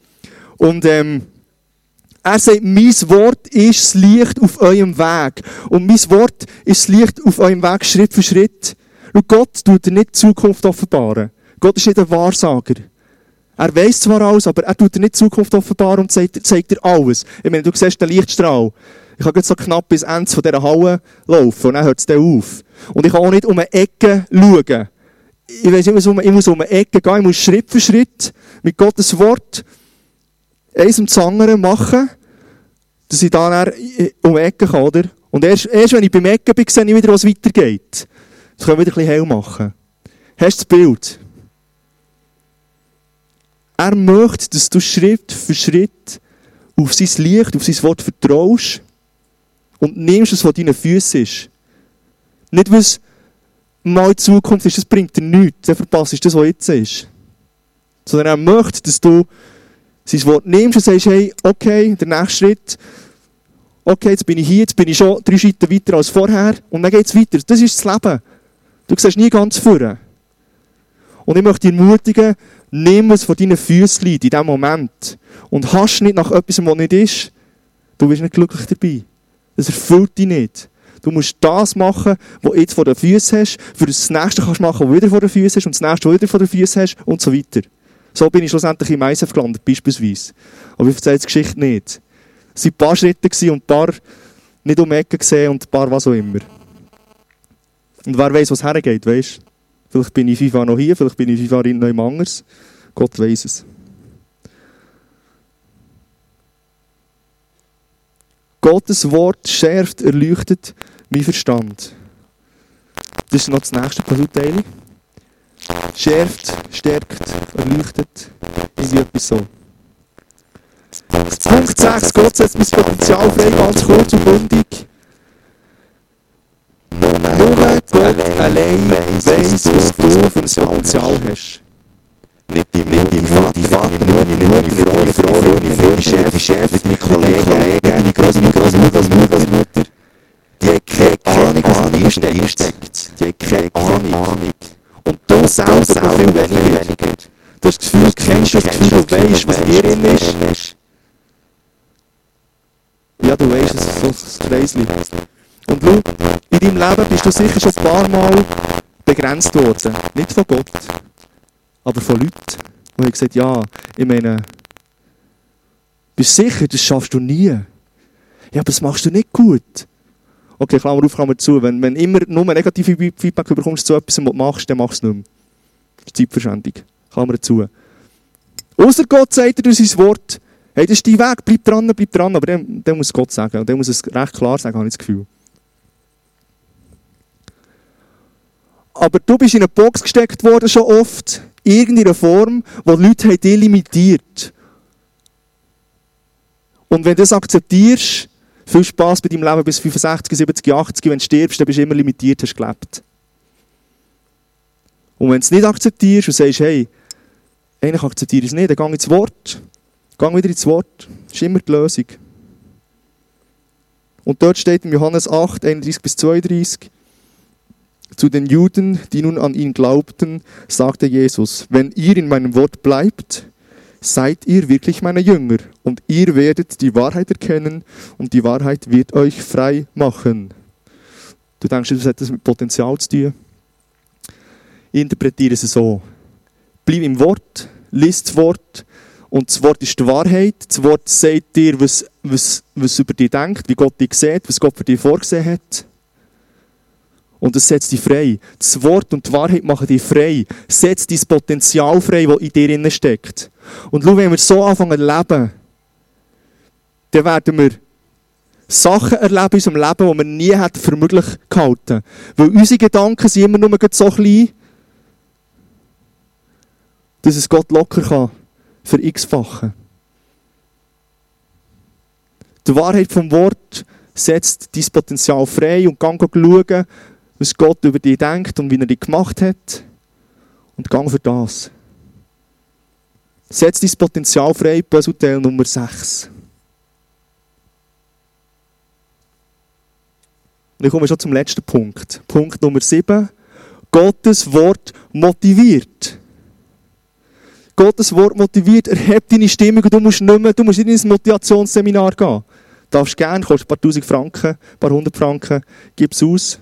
Und ähm, er sagt, mein Wort ist das Licht auf eurem Weg. Und mein Wort ist das Licht auf eurem Weg Schritt für Schritt. Und Gott tut dir nicht die Zukunft offenbaren. Gott ist nicht ein Wahrsager. Er weiß zwar alles, aber er tut dir nicht die Zukunft offenbaren und zeigt, zeigt dir alles. Ich meine, du siehst den Lichtstrahl. Ich kann jetzt so knapp bis Ende von dieser Halle laufen und dann hört es dann auf. Und ich kann auch nicht um eine Ecke schauen. Ich weiß nicht, ich muss um eine Ecke gehen, ich muss Schritt für Schritt mit Gottes Wort eins ums andere machen, dass ich dann um die Ecke kann, oder? Und erst, erst wenn ich beim Ecken bin, sehe ich wieder, was weitergeht. Das können wir wieder ein bisschen hell machen. Hast du das Bild? Er möchte, dass du Schritt für Schritt auf sein Licht, auf sein Wort vertraust und nimmst es, was deinen Füßen ist. Nicht, was mal Zukunft ist, das bringt dir nichts. Dann verpasst du das, was jetzt ist. Sondern er möchte, dass du sein Wort nimmst und sagst, hey, okay, der nächste Schritt, okay, jetzt bin ich hier, jetzt bin ich schon drei Schritte weiter als vorher und dann geht es weiter. Das ist das Leben. Du siehst nie ganz vorne. Und ich möchte dich ermutigen, nimm es von deinen Füßen in diesem Moment und hast nicht nach etwas, was nicht ist, du bist nicht glücklich dabei. Das erfüllt dich nicht. Du musst das machen, was du jetzt vor den Füßen hast, für das nächste kannst du machen, was du wieder vor den Füßen hast und das nächste, was du wieder vor den Füßen hast und so weiter. So bin ich schlussendlich im ISF gelandet, beispielsweise. Aber ich erzähle die Geschichte nicht. Es waren ein paar Schritte und ein paar nicht um die Ecke gesehen und ein paar was auch immer. Und wer weiß, was hergeht, weißt Vielleicht bin ich Jahre noch hier, vielleicht bin ich Jahre noch im Angers. Gott weiß es. Gottes Wort schärft, erleuchtet mein Verstand. Das ist noch das nächste Puzzleteil schärft, stärkt, erleuchtet. Irgendwie etwas so. Punkt 6. Gott setzt mein Potenzial frei, ganz kurz und bündig. Nur Gott allein weiss, was du für ein Potenzial hast. Nicht die Mutti, Vati, Vater, nur die Mutti, Frau, Frau, die Frau, Chef, Chef, mit meinen Kollegen, die Großmutter, Großmutter, Großmutter. Die haben keine Ahnung, was in dir steckt. Die haben keine Ahnung. Und du selber, selber viel weniger. Du hast das Gefühl, du kennst das Gefühl, du weißt, was drin ist. Ja, du weißt, es ist so ein Kreisli. Und schau, in deinem Leben bist du sicher schon ein paar Mal begrenzt worden. Nicht von Gott, aber von Leuten. Und haben gesagt, ja, ich meine, bist sicher, das schaffst du nie. Ja, aber das machst du nicht gut. Okay, Klammer auf, Klammer zu. Wenn, wenn immer nur negative Feedback bekommst zu etwas, was du machst, dann machst du es nicht mehr. Das ist Zeitverschwendung. Klammer zu. Außer Gott sagt dir durch sein Wort, hey, das ist dein Weg, bleib dran, bleib dran. Aber dann, dann muss Gott sagen. Und dann muss es recht klar sagen, habe ich das Gefühl. Aber du bist in eine Box gesteckt worden schon oft, irgendeiner Form, wo die Leute dich limitiert. Und wenn du das akzeptierst, viel Spaß bei deinem Leben bis 65, 70, 80, wenn du stirbst, dann bist du immer limitiert, hast gelebt. Und wenn du es nicht akzeptierst und sagst, hey, eigentlich akzeptiere ich es nicht, dann geh ins Wort. Geh wieder ins Wort. Das ist immer die Lösung. Und dort steht in Johannes 8, 31 bis 32, zu den Juden, die nun an ihn glaubten, sagte Jesus, wenn ihr in meinem Wort bleibt, seid ihr wirklich meine Jünger und ihr werdet die Wahrheit erkennen und die Wahrheit wird euch frei machen. Du denkst, das hat etwas mit Potenzial zu tun? Ich interpretiere es so. Bleib im Wort, lies das Wort und das Wort ist die Wahrheit. Das Wort sagt dir, was, was, was über dich denkt, wie Gott dich sieht, was Gott für dich vorgesehen hat. Und es setzt dich frei. Das Wort und die Wahrheit machen dich frei. Setzt dein Potenzial frei, das in dir steckt. Und schau, wenn wir so anfangen zu leben, dann werden wir Sachen erleben in unserem Leben, die wir nie hätten für möglich gehalten. Weil unsere Gedanken sind immer nur so klein, dass es Gott locker kann für x-fache. Die Wahrheit vom Wort setzt dein Potenzial frei und gang schauen, was Gott über dich denkt und wie er dich gemacht hat. Und gang für das. Setz dein Potenzial frei, Puzzleteil Nummer 6. Und ich komme schon zum letzten Punkt. Punkt Nummer 7. Gottes Wort motiviert. Gottes Wort motiviert, erhebt deine Stimmung und du musst nicht mehr, du musst nicht in ein Motivationsseminar gehen. Du darfst gerne, kostet ein paar tausend Franken, ein paar hundert Franken, gib es aus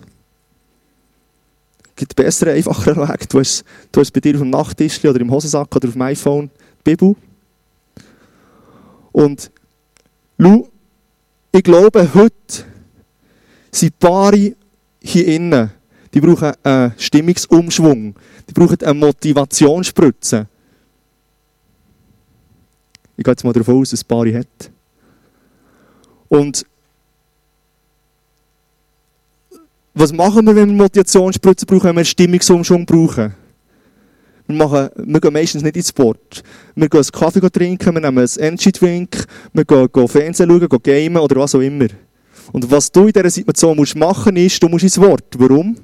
gibt bessere, einfachere Weg. Du hast, du hast bei dir auf dem Nachttisch oder im Hosensack oder auf dem iPhone die Bibel. Und schau, ich glaube, heute sind Paare hier innen, die brauchen einen Stimmungsumschwung. Die brauchen eine Motivationsspritze. Ich gehe jetzt mal davon aus, dass Paare hat. Und Was machen wir, wenn wir Motivationsspritze brauchen, wenn wir Stimmungsumschwung brauchen? Wir, machen, wir gehen meistens nicht ins Sport. Wir gehen einen Kaffee trinken, wir nehmen einen Energy Drink, wir gehen, gehen Fernsehen schauen, gehen gamen oder was auch immer. Und was du in dieser Situation musst machen ist, du musst ins Wort. Warum?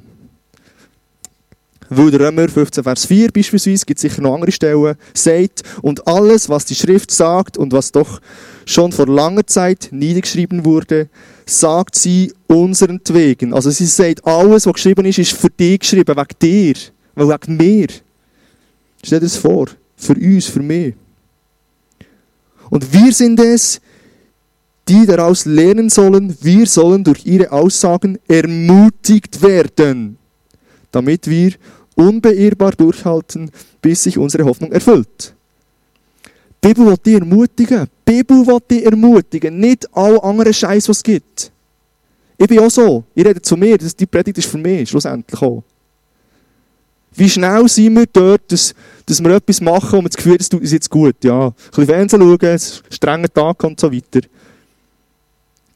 Weil Römer 15, Vers 4 beispielsweise, gibt sicher noch andere Stellen, sagt, und alles, was die Schrift sagt und was doch schon vor langer Zeit niedergeschrieben wurde, sagt sie unserentwegen. Also sie sagt, alles, was geschrieben ist, ist für dich geschrieben, wegen dir, wegen mir. Stell dir das vor, für uns, für mich. Und wir sind es, die daraus lernen sollen, wir sollen durch ihre Aussagen ermutigt werden, damit wir unbeirrbar durchhalten, bis sich unsere Hoffnung erfüllt. Die Bibel will dich ermutigen. Die Bibel will dich ermutigen. Nicht alle anderen Scheiß, was es gibt. Ich bin auch so. Ich rede zu mir. Die Predigt ist für mich, schlussendlich auch. Wie schnell sind wir dort, dass, dass wir etwas machen und das Gefühl, das tut uns jetzt gut. Ja, ein bisschen Fernsehen schauen, einen strengen Tag und so weiter.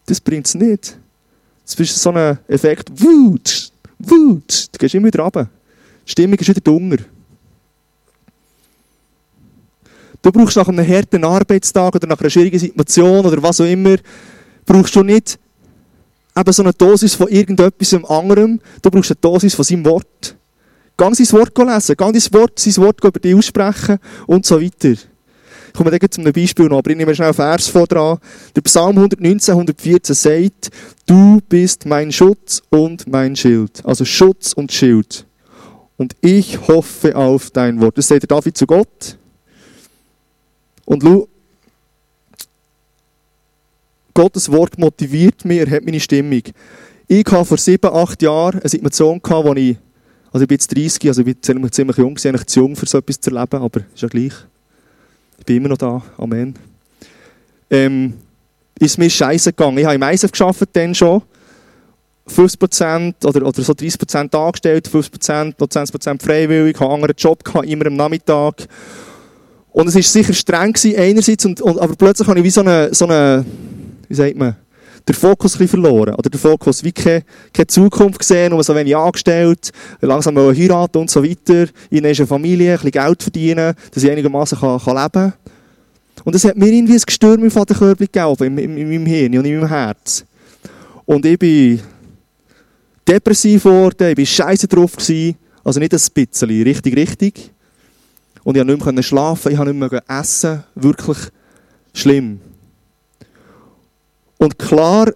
Das bringt es nicht. Das ist so ein Effekt. Wut, Wut. Du gehst immer wieder runter. Die Stimmung ist wieder dunger. Du brauchst nach einem harten Arbeitstag oder nach einer schwierigen Situation oder was auch immer, brauchst du nicht eben so eine Dosis von irgendetwas anderem, du brauchst eine Dosis von seinem Wort. Gang sein Wort lesen, gang sein Wort, sein Wort über dich aussprechen und so weiter. Ich komme zu einem Beispiel noch, aber ich nehme schnell einen Vers vor dran. Der Psalm 119, 114 sagt, du bist mein Schutz und mein Schild. Also Schutz und Schild. Und ich hoffe auf dein Wort. Das sagt der David zu Gott. Und schau, Gottes Wort motiviert mich, er hat meine Stimmung. Ich hatte vor sieben, acht Jahren eine Situation, wo ich Also ich bin jetzt 30, also ich bin ziemlich, ziemlich jung, eigentlich zu jung, für so etwas zu erleben, aber ist ja gleich. Ich bin immer noch da, Amen. Ähm, ist mir scheiße gegangen. Ich habe im ISF gearbeitet dann schon. 50% oder, oder so 30% angestellt, 50%, noch 20% freiwillig, habe einen anderen Job gehabt, immer am Nachmittag. Und es war sicher streng gewesen, einerseits, und, und, aber plötzlich habe ich wie so eine, so eine, wie sagt man, den Fokus ein verloren. Oder der Fokus wie keine, keine Zukunft gesehen, nur so wenig angestellt, langsam mal heiraten und so weiter, in eine Familie, ein bisschen Geld verdienen, dass ich einigermaßen kann, kann leben kann. Und es hat mir irgendwie ein Gestürm im Vaterkörper gegeben, in, in, in meinem Hirn und in meinem Herz. Und ich bin depressiv geworden, ich war scheiße drauf. Gewesen. Also nicht ein bisschen, richtig, richtig. Und ich konnte nicht mehr schlafen, ich konnte nicht mehr essen. Wirklich schlimm. Und klar,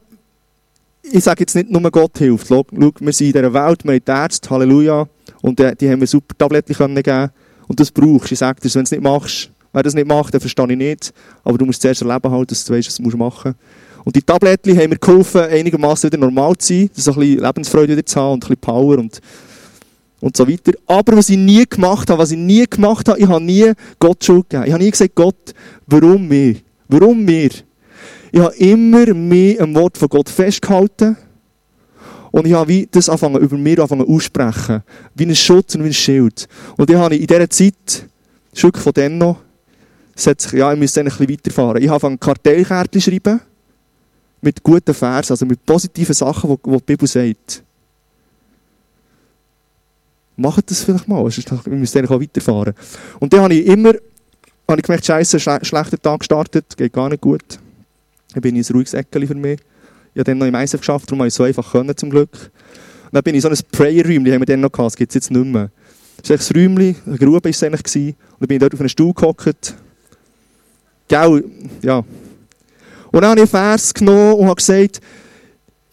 ich sage jetzt nicht nur Gott hilft. Schau, wir sind in dieser Welt, wir haben Ärzte, Halleluja. Und die, die haben mir super Tabletten geben Und das brauchst du. Ich sage dir, wenn du es nicht machst, wer das nicht macht, dann verstehe ich nicht. Aber du musst zuerst erleben, halt, dass du weißt, was du machen musst. Und die Tabletten haben mir geholfen, einigermaßen wieder normal zu sein, dass ein bisschen Lebensfreude wieder zu haben und ein bisschen Power und, und so weiter. Aber was ich nie gemacht habe, was ich nie gemacht habe, ich habe nie Gott Schuld gegeben. Ich habe nie gesagt, Gott, warum mir? Warum mir? Ich habe immer mehr am Wort von Gott festgehalten. Und ich habe wie das anfangen, über mir anfangen aussprechen. Wie ein Schutz und wie ein Schild. Und ich habe in dieser Zeit, Stück von dem noch, sich, ja, ich müsste ein bisschen weiterfahren. Ich habe angefangen, Kartellkärtchen schreiben. Mit guten Versen, also mit positiven Sachen, die, die Bibel sagt. Macht das vielleicht mal, wir müssen eigentlich auch weiterfahren. Und dann habe ich immer habe ich gemerkt, scheiße, schlechter Tag gestartet, geht gar nicht gut. Dann bin ich ein ruhiges Eckchen für mich. Ich habe dann noch im Eisen geschafft, darum habe ich so einfach können, zum Glück. Und dann bin ich so ein Prayer-Räumchen, haben wir dann noch gehabt, das gibt es jetzt nicht mehr. Das war ein Räumchen, eine Grube war es eigentlich. Und dann bin ich dort auf einen Stuhl gehockt. Gell, ja. Und dann habe ich einen Vers genommen und habe gesagt,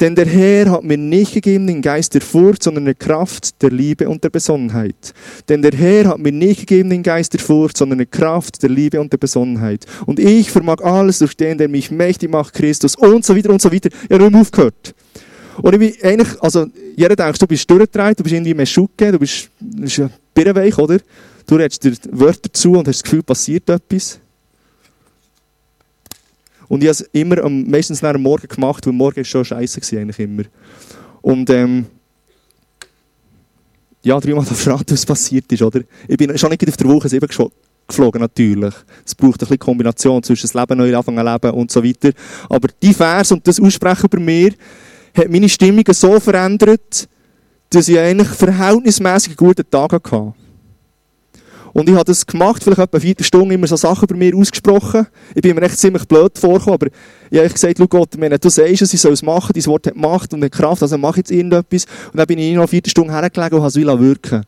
denn der Herr hat mir nicht gegeben den Geist der Furcht, sondern eine Kraft der Liebe und der Besonnenheit. Denn der Herr hat mir nicht gegeben den Geist der Furcht, sondern eine Kraft der Liebe und der Besonnenheit. Und ich vermag alles durch den, der mich mächtig macht, Christus und so weiter und so weiter. Ich habe nicht aufgehört. Und ich bin eigentlich, also, jeder denkt, du bist durchgedreht, du bist irgendwie mehr Schucke, du bist, du bist ja birrenweich, oder? Du redest dir Wörter zu und hast das Gefühl, passiert etwas. Und ich habe es immer am, meistens dem Morgen gemacht, weil morgen war schon scheiße eigentlich immer. Und ähm, ja, dreimal verraten, was passiert ist, oder? Ich bin schon nicht auf der Woche 7 geflogen, natürlich. Es braucht ein bisschen Kombination zwischen das Leben neu anfangen leben und so weiter. Aber die Vers und das Aussprechen über mir hat meine Stimmung so verändert, dass ich eigentlich verhältnismäßig guten Tag hatte. Und ich habe das gemacht, vielleicht etwa vier Stunden immer so Sachen bei mir ausgesprochen. Ich bin mir echt ziemlich blöd vorgekommen, aber ich habe gesagt, schau Gott, du sagst es, ich soll es machen, dein Wort hat Macht und hat Kraft, also mache jetzt irgendetwas. Und dann bin ich noch vier Stunden hergelegen und habe es wirken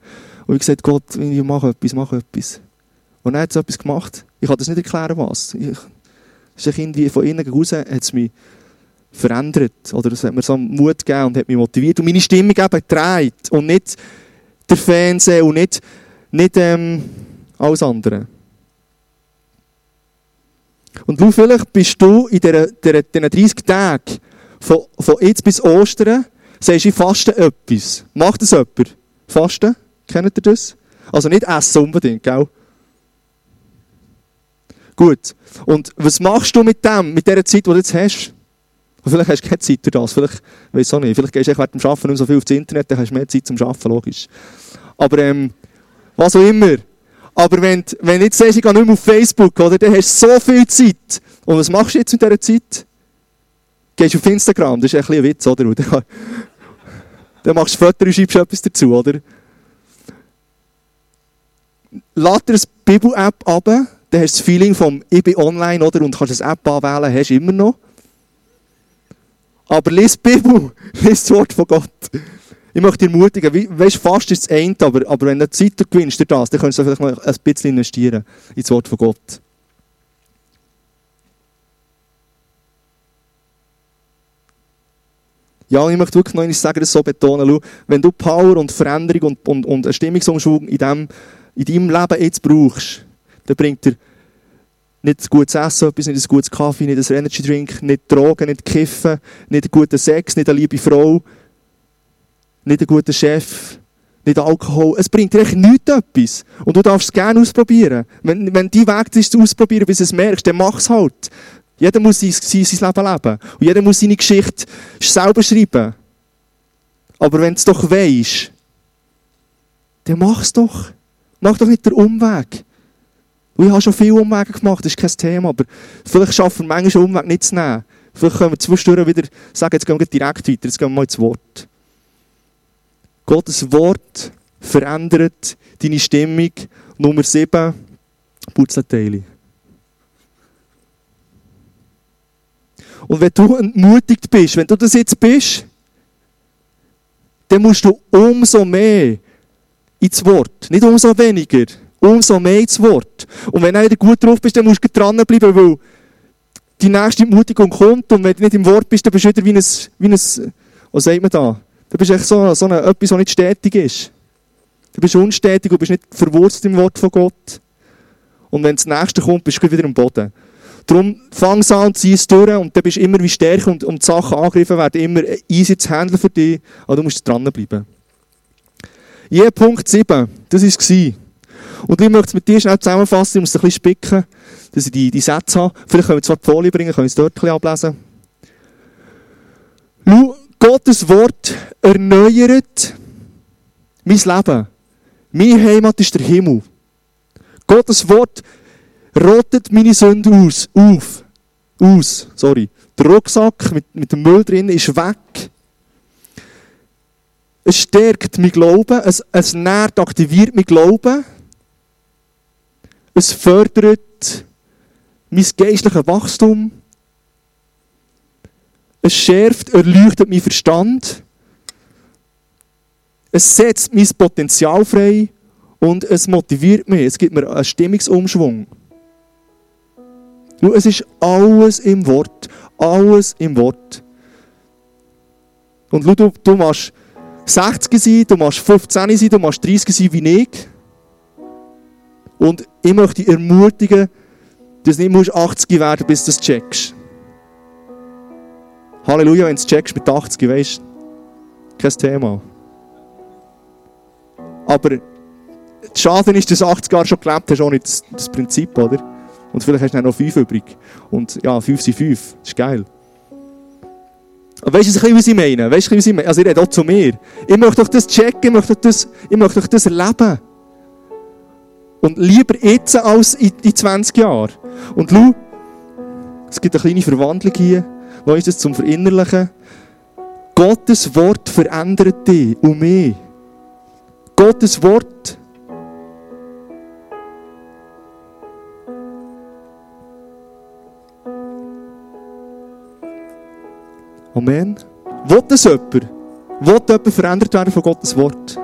Und ich gesagt, Gott, ich mache etwas, mache etwas. Und dann hat es etwas gemacht. Ich kann das nicht erklären, was. Ich, es ist irgendwie von innen raus, hat es mich verändert. Oder es hat mir so Mut gegeben und hat mich motiviert. Und meine Stimmung eben gedreht. Und nicht der Fernseher und nicht nicht ähm, alles andere. Und du, vielleicht bist du in diesen 30 Tagen von, von jetzt bis Ostern, sagst du, faste etwas. Macht das jemand? Fasten? Kennt ihr das? Also nicht essen unbedingt, gell? Gut. Und was machst du mit dem, mit dieser Zeit, die du jetzt hast? vielleicht hast du keine Zeit für das. Vielleicht, weiß auch nicht. Vielleicht gehst du während dem Arbeiten nicht so viel aufs Internet, dann hast du mehr Zeit zum Arbeiten, logisch. Aber, ähm, was auch immer. Aber wenn, wenn du jetzt sagst, ich gehe nicht mehr auf Facebook, oder, dann hast du so viel Zeit. Und was machst du jetzt mit dieser Zeit? Gehst auf Instagram, das ist ein bisschen ein Witz, oder? (laughs) Dann, dann machst du Fotos und schreibst etwas dazu, oder? Lad dir eine Bibel-App ab, dann hast du das Feeling vom «Ich bin online» oder? und kannst eine App anwählen, hast du immer noch. Aber lies die Bibel, (laughs) lies das Wort von Gott. Ich möchte dich ermutigen, weißt, fast ist es ein, aber, aber wenn du Zeit gewinnst durch das, dann kannst du vielleicht mal ein bisschen investieren ins Wort von Gott. Ja, ich möchte wirklich noch einmal sagen, das so betonen, schau, wenn du Power und Veränderung und, und, und einen Stimmungsumschwung in, dem, in deinem Leben jetzt brauchst, dann bringt dir nicht ein gutes Essen, etwas, nicht ein gutes Kaffee, nicht ein Energy Drink, nicht Drogen, nicht Kiffen, nicht guten Sex, nicht eine liebe Frau, nicht ein guter Chef, nicht Alkohol. Es bringt dir echt nichts etwas. Und du darfst es gerne ausprobieren. Wenn, wenn dein Weg ist, zu ausprobieren, bis du es merkst, dann mach es halt. Jeder muss sein, sein Leben leben. Und jeder muss seine Geschichte selber schreiben. Aber wenn du es doch weisst, dann mach es doch. Mach doch nicht den Umweg. Und ich habe schon viele Umwege gemacht, das ist kein Thema. Aber vielleicht schaffen wir manchmal einen Umweg nicht zu nehmen. Vielleicht können wir zwischendurch wieder sagen, jetzt gehen wir direkt weiter, jetzt gehen wir mal ins Wort. Gottes Wort verändert deine Stimmung. Nummer 7, Putzleteile. Und wenn du entmutigt bist, wenn du das jetzt bist, dann musst du umso mehr ins Wort. Nicht umso weniger, umso mehr ins Wort. Und wenn du wieder gut drauf bist, dann musst du dranbleiben, weil die nächste Entmutigung kommt und wenn du nicht im Wort bist, dann bist du wieder wie ein, wie ein was sagt man da? Du bist echt so, so eine, etwas, was nicht stetig ist. Du bist unstetig und bist nicht verwurzelt im Wort von Gott. Und wenn das Nächste kommt, bist du wieder am Boden. Darum fang an und zieh es durch und dann bist du immer wie stärker und, und die Sachen angegriffen werden immer easy zu handeln für dich, aber du musst dranbleiben. Je Punkt 7, das war es. Und ich möchte es mit dir schnell zusammenfassen, ich muss es ein bisschen spicken, dass ich die, die Sätze habe. Vielleicht können wir zwar die Folie bringen, können wir es dort ein bisschen ablesen. Schau, Gottes Wort erneuert mein Leben. Meine Heimat ist der Himmel. Gottes Wort rottet meine Sünde aus, auf, aus, sorry. Der Rucksack mit, mit dem Müll drin ist weg. Es stärkt mein Glauben, es, es nährt, aktiviert mein Glauben. Es fördert mein geistliches Wachstum. Es schärft, erleuchtet mein Verstand. Es setzt mein Potenzial frei und es motiviert mich. Es gibt mir einen Stimmungsumschwung. Schau, es ist alles im Wort. Alles im Wort. Und du, du machst 60 sein, du machst 15 sein, du machst 30 sein wie ich. Und ich möchte dich ermutigen, dass du nicht 80 werden musst, bis du das checkst. Halleluja, wenn du es checkst mit 80, weißt du, kein Thema. Aber Schaden ist, dass du 80 Jahre schon gelebt hast, nicht das, das Prinzip, oder? Und vielleicht hast du noch 5 übrig. Und ja, 5 sind 5. Das ist geil. Aber weißt du, was ich meine? Weißt du, was ich meine? Also, ich rede auch zu mir. Ich möchte euch das checken, ich möchte euch das, ich möchte euch das erleben. Und lieber jetzt als in, in 20 Jahren. Und schau, es gibt eine kleine Verwandlung hier. Wo ist das zum Verinnerlichen? Gottes Wort verändert dich und mich. Gottes Wort Amen. Will das jemand? Will jemand verändert werden von Gottes Wort?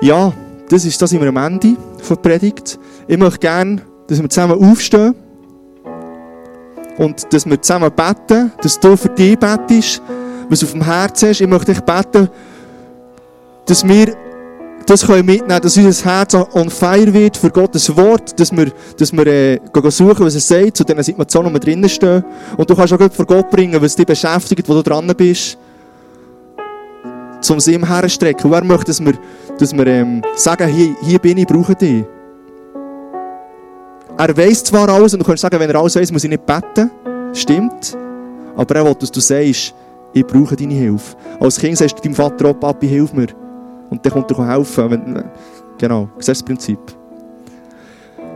Ja, das ist das immer am Ende der Predigt. Ich möchte gerne, dass wir zusammen aufstehen und dass wir zusammen beten, dass du für dich betest, was auf dem Herzen ist. Ich möchte dich beten, dass wir das können mitnehmen, dass unser Herz on fire wird für Gottes Wort, dass wir, dass wir äh, suchen, was er sagt, zu diesen Situationen, wo wir drinnen stehen. Und du kannst auch vor Gott bringen, was dich beschäftigt, wo du dran bist, zum ihm herstrecken. Und er möchte, dass wir, dass wir ähm, sagen, hier, hier bin ich, brauche dich. Er weiß zwar alles, und du kannst sagen, wenn er alles weiß, muss ich nicht beten. Stimmt. Aber er will, dass du sagst, ich brauche deine Hilfe. Als Kind sagst du deinem Vater auch, Papi, hilf mir. Und der kommt dir helfen. Genau, siehst du das Prinzip?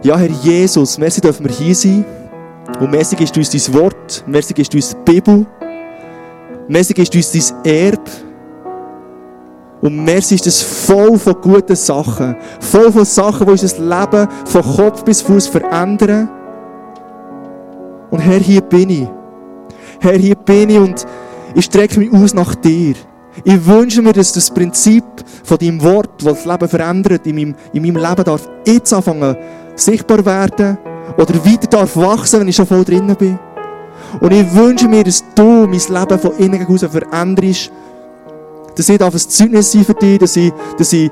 Ja, Herr Jesus, merci dürfen wir hier sein. Und merci ist uns dein Wort, merci ist uns die Bibel, merci ist uns dein Erbe. Und merci ist es voll von guten Sachen. Voll von Sachen, die unser Leben von Kopf bis Fuß verändern. Und Herr, hier bin ich. Herr, hier bin ich und ich strecke mich aus nach dir. Ich wünsche mir, dass das Prinzip von deinem Wort, das das Leben verändert, in meinem, in meinem Leben darf jetzt anfangen sichtbar werden oder weiter darf wachsen, wenn ich schon voll drinnen bin. Und ich wünsche mir, dass du mein Leben von innen heraus veränderst, dass ich ein Zeugnis sein für dich, dass ich, dass ich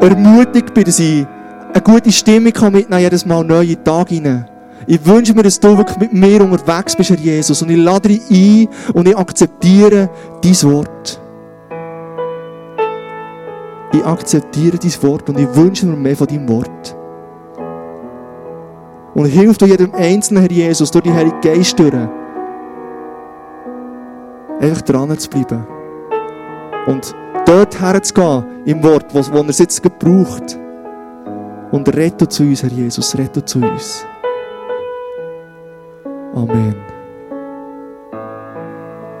ermutigt bin, dass ich eine gute Stimmung kann mitnehmen jedes Mal neue Tage hinein. Ich wünsche mir, dass du wirklich mit mir unterwegs bist, Herr Jesus. Und ich lade dich ein und ich akzeptiere dein Wort. Ich akzeptiere dein Wort und ich wünsche mir mehr von deinem Wort. Und hilf du jedem Einzelnen, Herr Jesus, durch die Heilige Geist durch, einfach dran zu bleiben. Und dort herzugehen im Wort, wo, wo er es jetzt gebraucht. Und rette zu uns, Herr Jesus, rette zu uns. Amen.